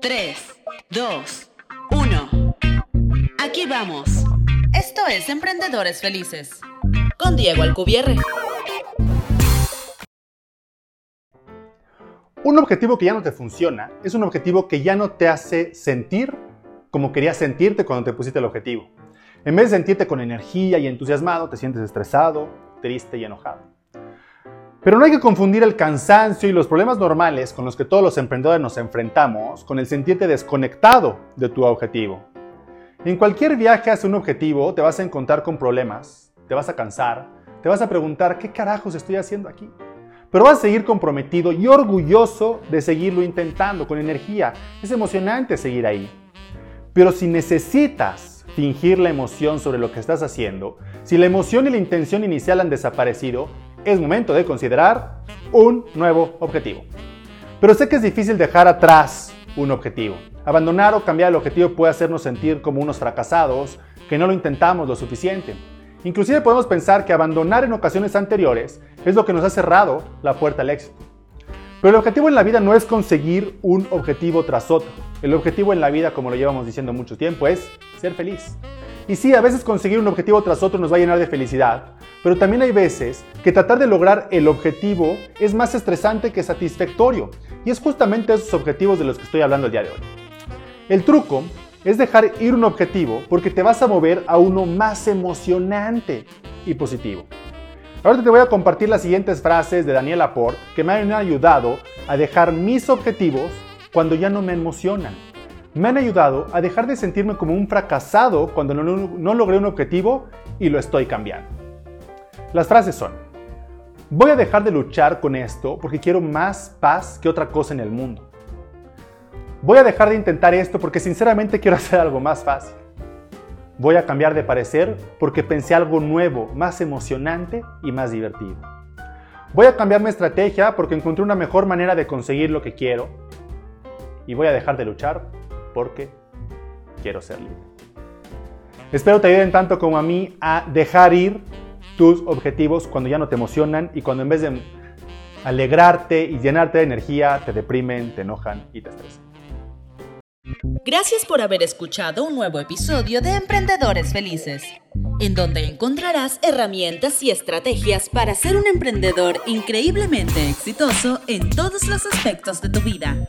3, 2, 1. Aquí vamos. Esto es Emprendedores Felices. Con Diego Alcubierre. Un objetivo que ya no te funciona es un objetivo que ya no te hace sentir como querías sentirte cuando te pusiste el objetivo. En vez de sentirte con energía y entusiasmado, te sientes estresado, triste y enojado. Pero no hay que confundir el cansancio y los problemas normales con los que todos los emprendedores nos enfrentamos con el sentirte desconectado de tu objetivo. En cualquier viaje hacia un objetivo te vas a encontrar con problemas, te vas a cansar, te vas a preguntar qué carajos estoy haciendo aquí. Pero vas a seguir comprometido y orgulloso de seguirlo intentando con energía. Es emocionante seguir ahí. Pero si necesitas fingir la emoción sobre lo que estás haciendo, si la emoción y la intención inicial han desaparecido, es momento de considerar un nuevo objetivo. Pero sé que es difícil dejar atrás un objetivo. Abandonar o cambiar el objetivo puede hacernos sentir como unos fracasados, que no lo intentamos lo suficiente. Inclusive podemos pensar que abandonar en ocasiones anteriores es lo que nos ha cerrado la puerta al éxito. Pero el objetivo en la vida no es conseguir un objetivo tras otro. El objetivo en la vida, como lo llevamos diciendo mucho tiempo, es ser feliz. Y sí, a veces conseguir un objetivo tras otro nos va a llenar de felicidad, pero también hay veces que tratar de lograr el objetivo es más estresante que satisfactorio. Y es justamente esos objetivos de los que estoy hablando el día de hoy. El truco es dejar ir un objetivo porque te vas a mover a uno más emocionante y positivo. Ahora te voy a compartir las siguientes frases de Daniel Laporte que me han ayudado a dejar mis objetivos cuando ya no me emocionan. Me han ayudado a dejar de sentirme como un fracasado cuando no, no logré un objetivo y lo estoy cambiando. Las frases son, voy a dejar de luchar con esto porque quiero más paz que otra cosa en el mundo. Voy a dejar de intentar esto porque sinceramente quiero hacer algo más fácil. Voy a cambiar de parecer porque pensé algo nuevo, más emocionante y más divertido. Voy a cambiar mi estrategia porque encontré una mejor manera de conseguir lo que quiero. Y voy a dejar de luchar porque quiero ser libre. Espero te ayuden tanto como a mí a dejar ir tus objetivos cuando ya no te emocionan y cuando en vez de alegrarte y llenarte de energía, te deprimen, te enojan y te estresan. Gracias por haber escuchado un nuevo episodio de Emprendedores Felices, en donde encontrarás herramientas y estrategias para ser un emprendedor increíblemente exitoso en todos los aspectos de tu vida.